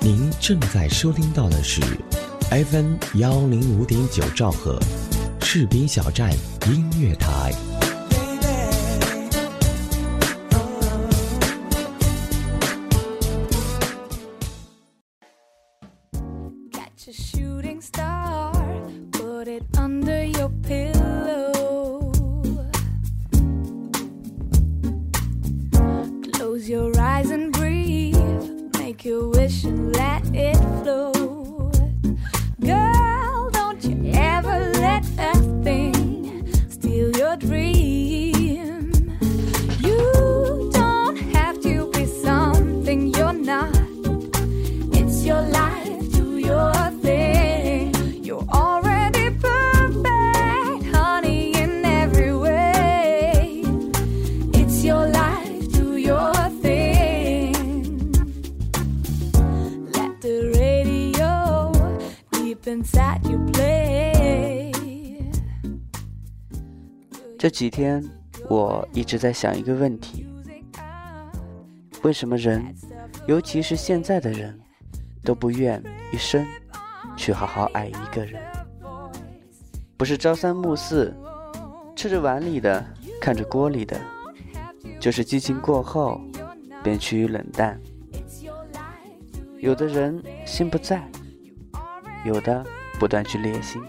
您正在收听到的是 FM 幺零五点九兆赫，士兵小站音乐台。这几天，我一直在想一个问题：为什么人，尤其是现在的人，都不愿一生去好好爱一个人？不是朝三暮四，吃着碗里的，看着锅里的，就是激情过后便趋于冷淡。有的人心不在，有的不断去猎心，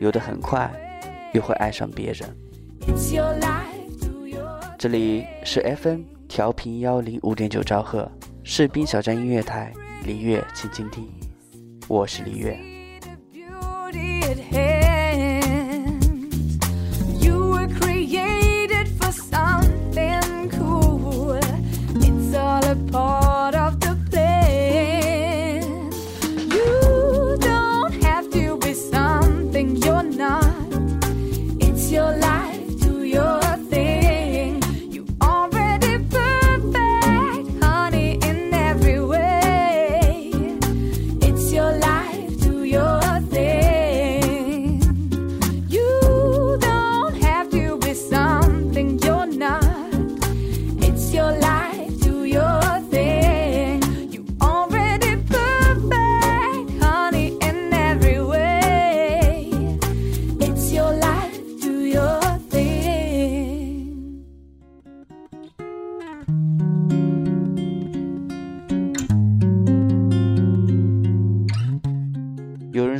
有的很快又会爱上别人。这里是 FM 调频幺零五点九兆赫士兵小站音乐台，李月请倾听，我是李月。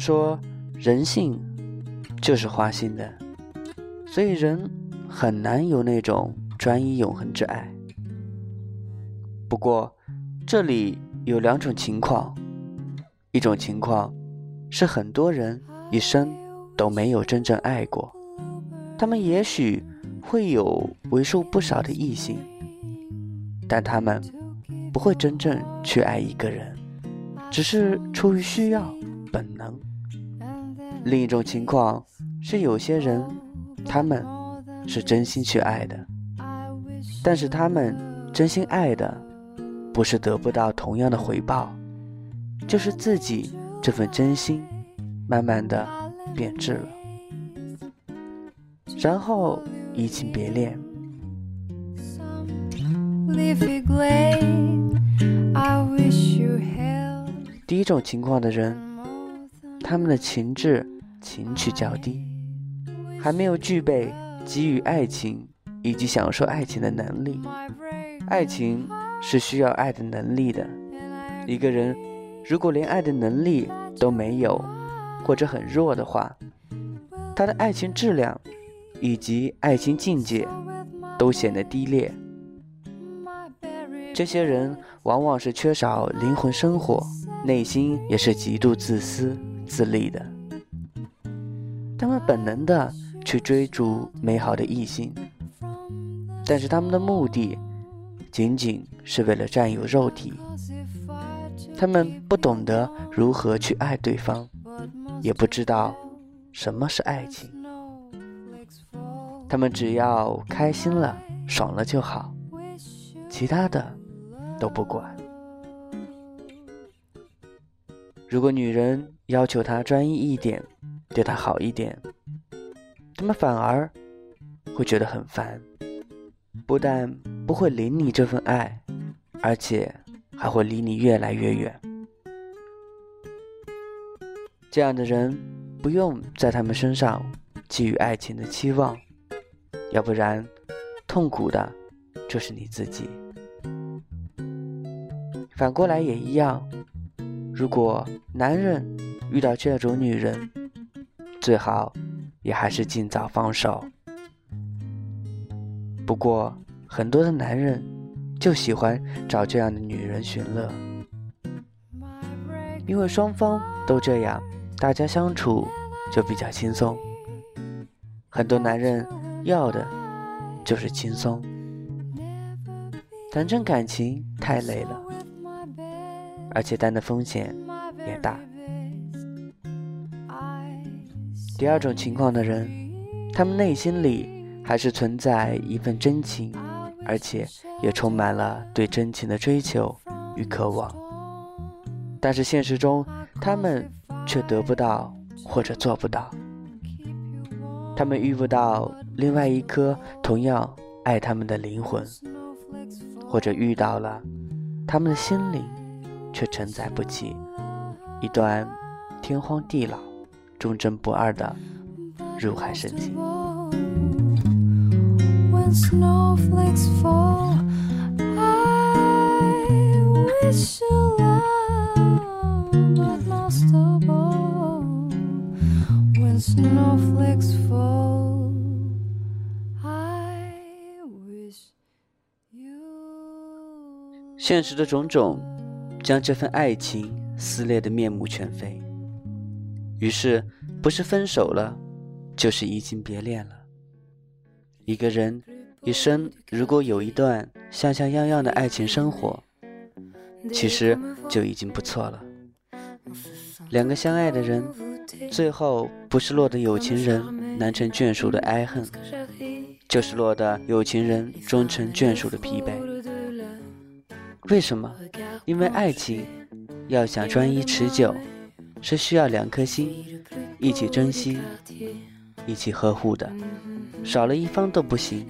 说人性就是花心的，所以人很难有那种专一永恒之爱。不过，这里有两种情况：一种情况是很多人一生都没有真正爱过，他们也许会有为数不少的异性，但他们不会真正去爱一个人，只是出于需要、本能。另一种情况是，有些人，他们是真心去爱的，但是他们真心爱的，不是得不到同样的回报，就是自己这份真心，慢慢的变质了，然后移情别恋。第一种情况的人，他们的情志。情趣较低，还没有具备给予爱情以及享受爱情的能力。爱情是需要爱的能力的。一个人如果连爱的能力都没有，或者很弱的话，他的爱情质量以及爱情境界都显得低劣。这些人往往是缺少灵魂生活，内心也是极度自私自利的。他们本能的去追逐美好的异性，但是他们的目的仅仅是为了占有肉体。他们不懂得如何去爱对方，也不知道什么是爱情。他们只要开心了、爽了就好，其他的都不管。如果女人要求他专一一点，对他好一点，他们反而会觉得很烦，不但不会领你这份爱，而且还会离你越来越远。这样的人不用在他们身上寄予爱情的期望，要不然痛苦的就是你自己。反过来也一样，如果男人遇到这种女人，最好也还是尽早放手。不过，很多的男人就喜欢找这样的女人寻乐，因为双方都这样，大家相处就比较轻松。很多男人要的就是轻松，谈真感情太累了，而且担的风险也大。第二种情况的人，他们内心里还是存在一份真情。而且也充满了对真情的追求与渴望，但是现实中他们却得不到或者做不到，他们遇不到另外一颗同样爱他们的灵魂，或者遇到了，他们的心灵却承载不起一段天荒地老、忠贞不二的入海深情。现实的种种，将这份爱情撕裂的面目全非。于是不是分手了就是移情别恋了一个人一生如果有一段像像样样的爱情生活，其实就已经不错了。两个相爱的人，最后不是落得有情人难成眷属的哀恨，就是落得有情人终成眷属的疲惫。为什么？因为爱情要想专一持久，是需要两颗心一起珍惜、一起呵护的，少了一方都不行。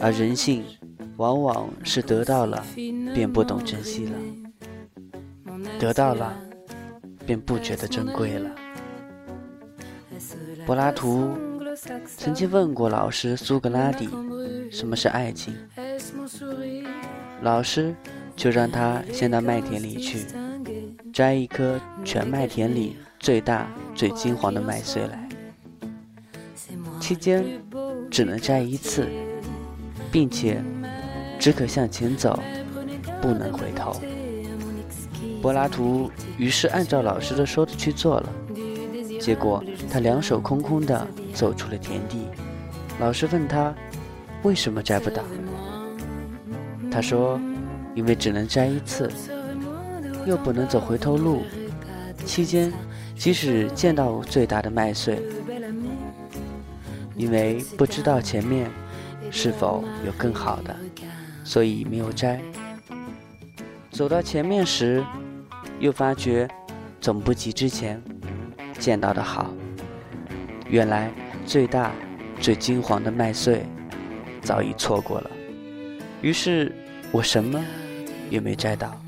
而人性，往往是得到了便不懂珍惜了，得到了便不觉得珍贵了。柏拉图曾经问过老师苏格拉底什么是爱情，老师就让他先到麦田里去，摘一颗全麦田里最大最金黄的麦穗来，期间只能摘一次。并且只可向前走，不能回头。柏拉图于是按照老师的说的去做了，结果他两手空空的走出了田地。老师问他为什么摘不到，他说因为只能摘一次，又不能走回头路，期间即使见到最大的麦穗，因为不知道前面。是否有更好的，所以没有摘。走到前面时，又发觉总不及之前见到的好。原来最大、最金黄的麦穗早已错过了。于是我什么也没摘到。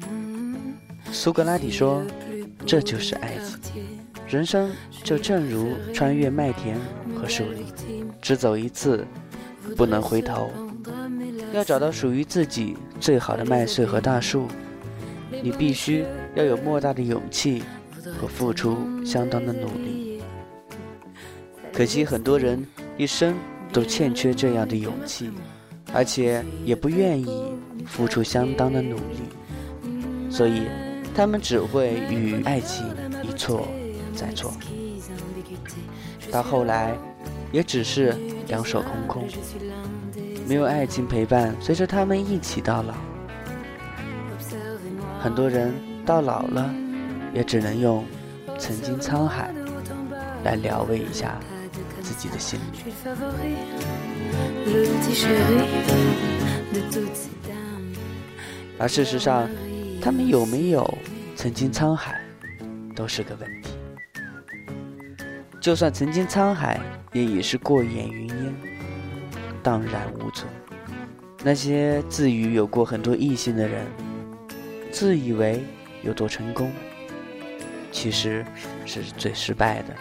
苏格拉底说：“这就是爱情，人生就正如穿越麦田和树林，只走一次。”不能回头，要找到属于自己最好的麦穗和大树，你必须要有莫大的勇气和付出相当的努力。可惜很多人一生都欠缺这样的勇气，而且也不愿意付出相当的努力，所以他们只会与爱情一错再错，到后来也只是。两手空空，没有爱情陪伴，随着他们一起到老。很多人到老了，也只能用曾经沧海来疗慰一下自己的心灵。而事实上，他们有没有曾经沧海，都是个问题。就算曾经沧海。也已是过眼云烟，荡然无存。那些自诩有过很多异性的人，自以为有多成功，其实是最失败的，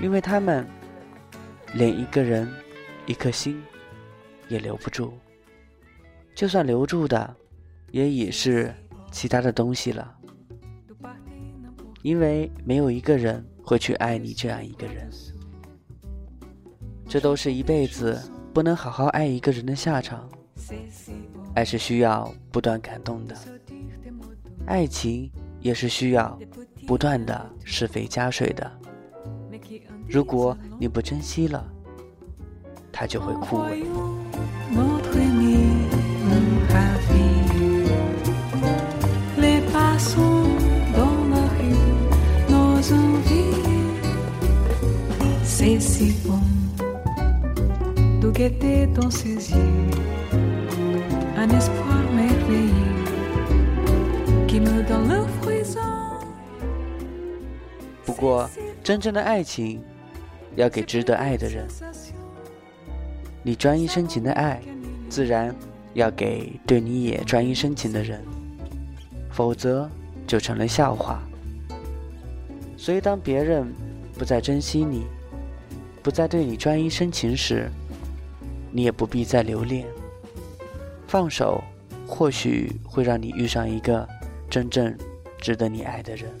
因为他们连一个人、一颗心也留不住，就算留住的，也已是其他的东西了，因为没有一个人会去爱你这样一个人，这都是一辈子不能好好爱一个人的下场。爱是需要不断感动的，爱情也是需要不断的施肥加水的。如果你不珍惜了，它就会枯萎。不过，真正的爱情要给值得爱的人。你专一深情的爱，自然要给对你也专一深情的人，否则就成了笑话。所以，当别人不再珍惜你，不再对你专一深情时，你也不必再留恋。放手，或许会让你遇上一个真正值得你爱的人。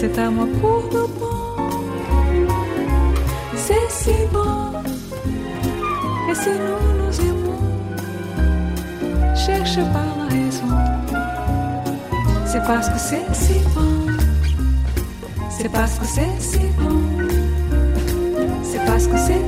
C'est à moi pour bon. C'est si bon, et si nous nous aimons, cherche pas la raison. C'est parce que c'est si bon, c'est parce que c'est si bon, c'est parce que c'est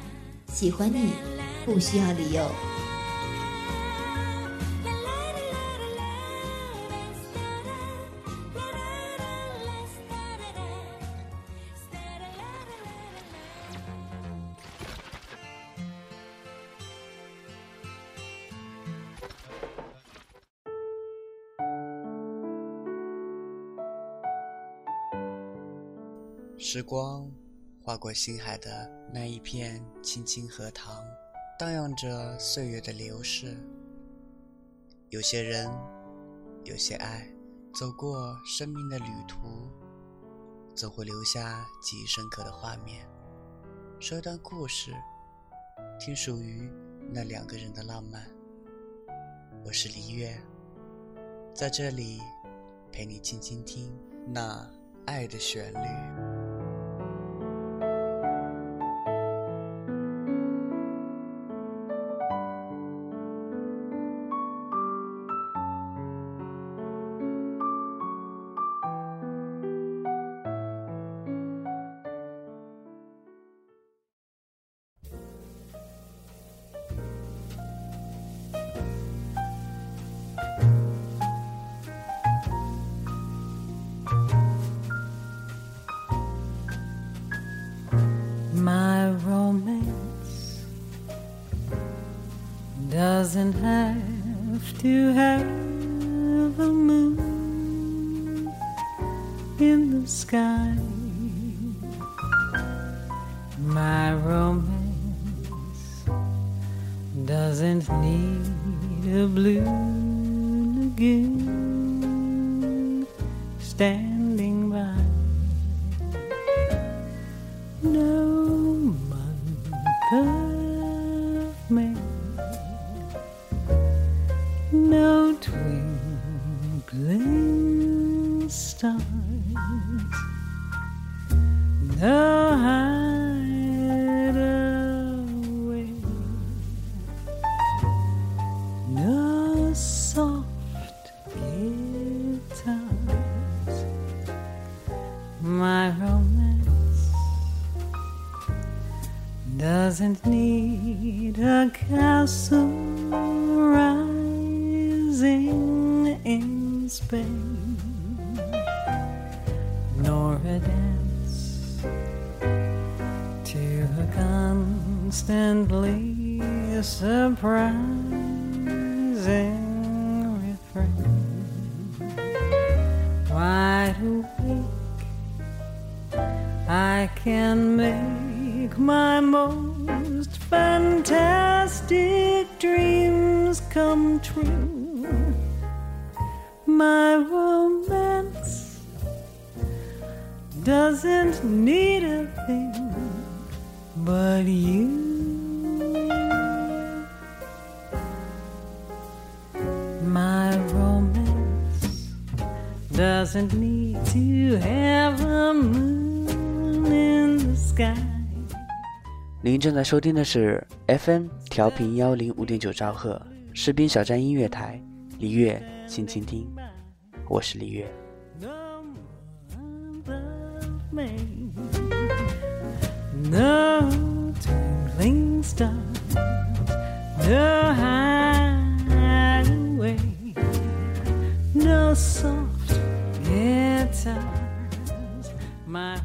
喜欢你不需要理由。时光划过心海的那一片青青荷塘，荡漾着岁月的流逝。有些人，有些爱，走过生命的旅途，总会留下记忆深刻的画面。说一段故事，听属于那两个人的浪漫。我是黎月，在这里陪你轻轻听那爱的旋律。Doesn't have to have a moon in the sky. twinkling stars. Now I most fantastic dreams come true. My romance doesn't need a thing but you. My romance doesn't need to have a moon in the sky. 您正在收听的是 FM 调频幺零五点九兆赫士兵小站音乐台，李月，请倾听，我是李月。No month of May, no twinkling star, no hideaway, no soft guitars. My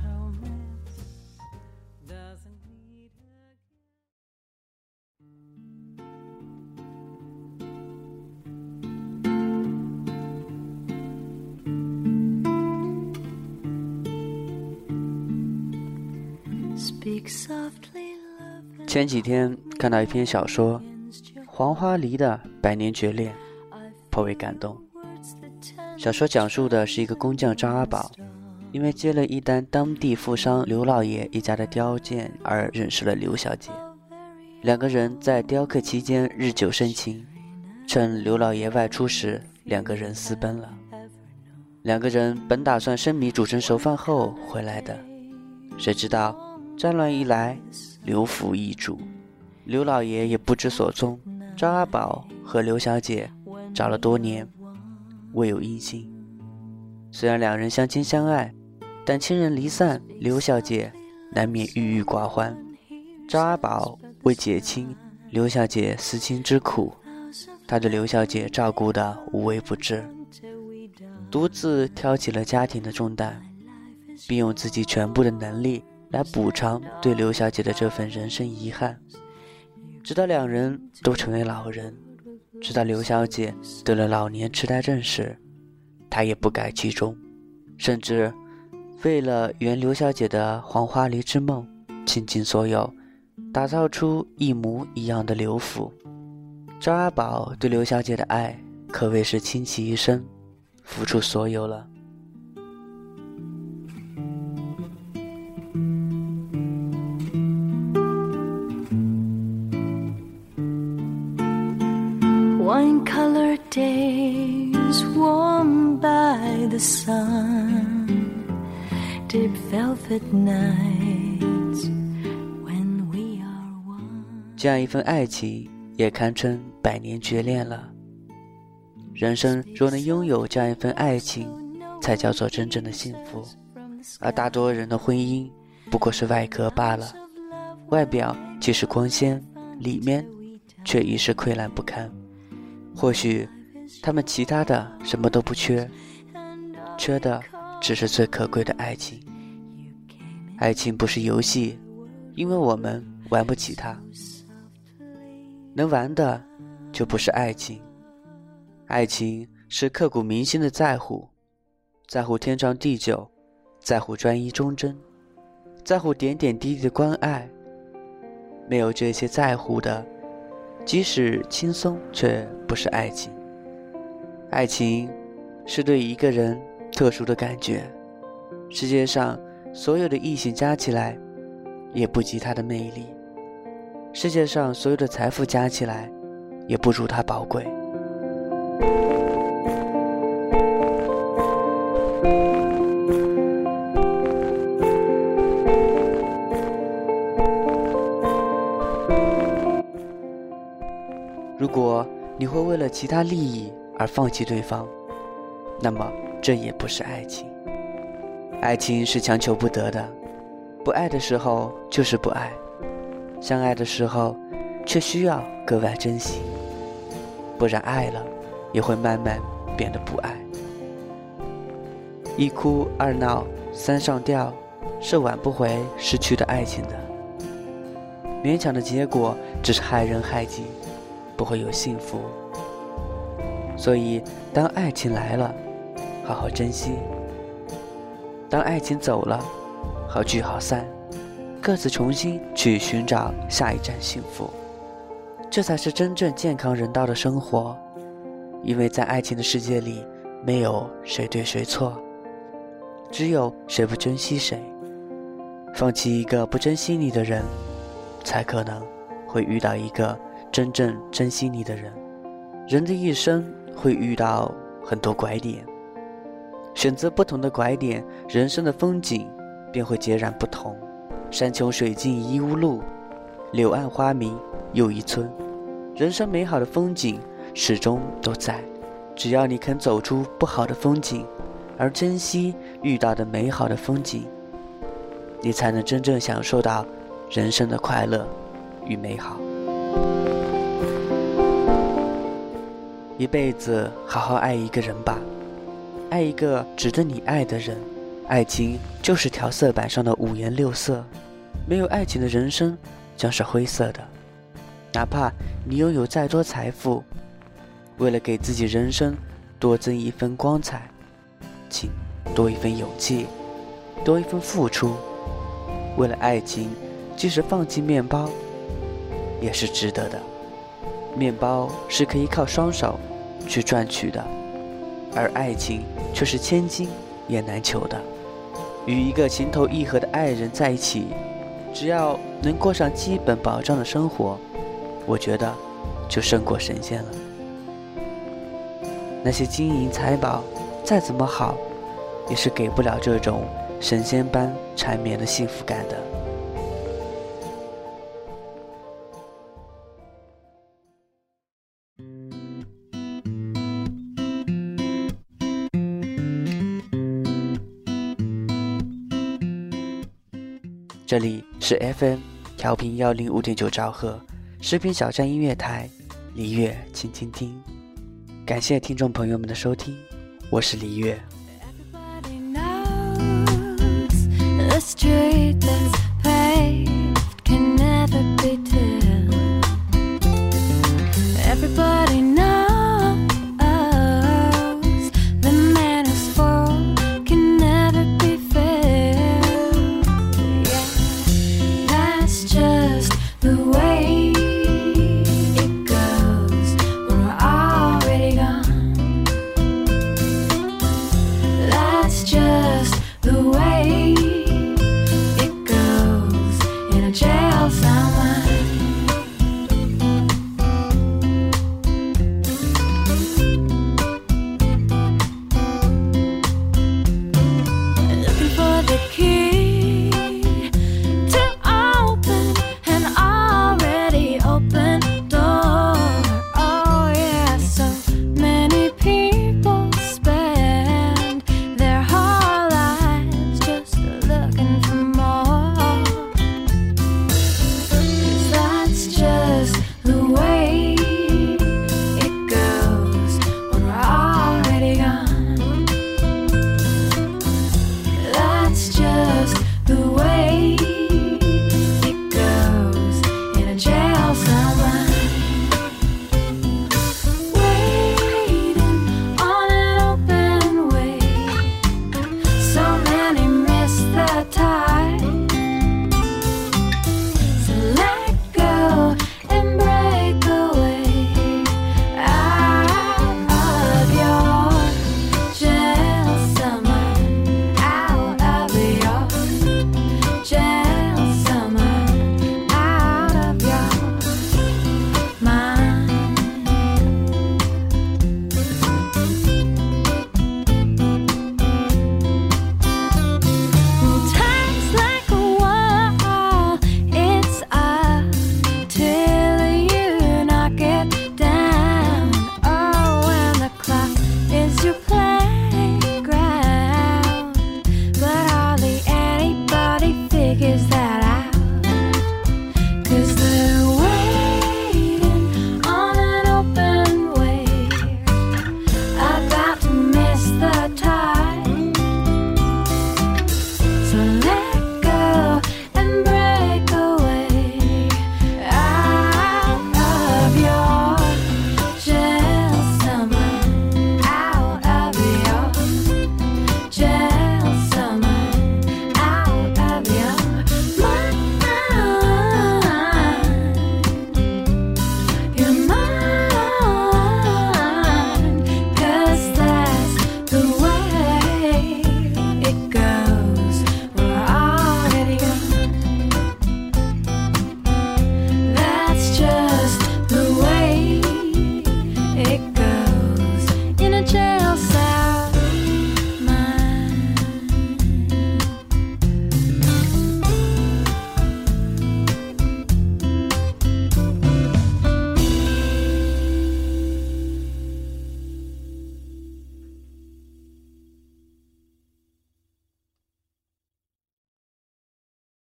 前几天看到一篇小说《黄花梨的百年绝恋》，颇为感动。小说讲述的是一个工匠张阿宝，因为接了一单当地富商刘老爷一家的雕件而认识了刘小姐。两个人在雕刻期间日久生情，趁刘老爷外出时，两个人私奔了。两个人本打算生米煮成熟饭后回来的，谁知道战乱一来，刘府易主，刘老爷也不知所踪。张阿宝和刘小姐找了多年，未有音信。虽然两人相亲相爱，但亲人离散，刘小姐难免郁郁寡欢。张阿宝为解亲刘小姐思亲之苦，他对刘小姐照顾的无微不至，独自挑起了家庭的重担，并用自己全部的能力来补偿对刘小姐的这份人生遗憾。直到两人都成为老人，直到刘小姐得了老年痴呆症时，他也不改其中，甚至为了圆刘小姐的黄花梨之梦，倾尽所有，打造出一模一样的刘府。张阿宝对刘小姐的爱可谓是倾其一生，付出所有了。The sun, velvet night 这样一份爱情也堪称百年绝恋了。人生若能拥有这样一份爱情，才叫做真正的幸福。而大多人的婚姻不过是外壳罢了，外表既是光鲜，里面却已是溃烂不堪。或许他们其他的什么都不缺，缺的只是最可贵的爱情。爱情不是游戏，因为我们玩不起它。能玩的就不是爱情。爱情是刻骨铭心的在乎，在乎天长地久，在乎专一忠贞，在乎点点滴滴的关爱。没有这些在乎的。即使轻松，却不是爱情。爱情是对一个人特殊的感觉，世界上所有的异性加起来，也不及他的魅力；世界上所有的财富加起来，也不如他宝贵。如果你会为了其他利益而放弃对方，那么这也不是爱情。爱情是强求不得的，不爱的时候就是不爱，相爱的时候却需要格外珍惜，不然爱了也会慢慢变得不爱。一哭二闹三上吊，是挽不回失去的爱情的，勉强的结果只是害人害己。不会有幸福，所以当爱情来了，好好珍惜；当爱情走了，好聚好散，各自重新去寻找下一站幸福。这才是真正健康人道的生活，因为在爱情的世界里，没有谁对谁错，只有谁不珍惜谁。放弃一个不珍惜你的人，才可能会遇到一个。真正珍惜你的人，人的一生会遇到很多拐点，选择不同的拐点，人生的风景便会截然不同。山穷水尽疑无路，柳暗花明又一村。人生美好的风景始终都在，只要你肯走出不好的风景，而珍惜遇到的美好的风景，你才能真正享受到人生的快乐与美好。一辈子好好爱一个人吧，爱一个值得你爱的人。爱情就是调色板上的五颜六色，没有爱情的人生将是灰色的。哪怕你拥有再多财富，为了给自己人生多增一分光彩，请多一份勇气，多一份付出。为了爱情，即使放弃面包，也是值得的。面包是可以靠双手去赚取的，而爱情却是千金也难求的。与一个情投意合的爱人在一起，只要能过上基本保障的生活，我觉得就胜过神仙了。那些金银财宝再怎么好，也是给不了这种神仙般缠绵的幸福感的。这里是 FM 调频幺零五点九兆赫，视频小站音乐台，李月轻轻听，感谢听众朋友们的收听，我是李月。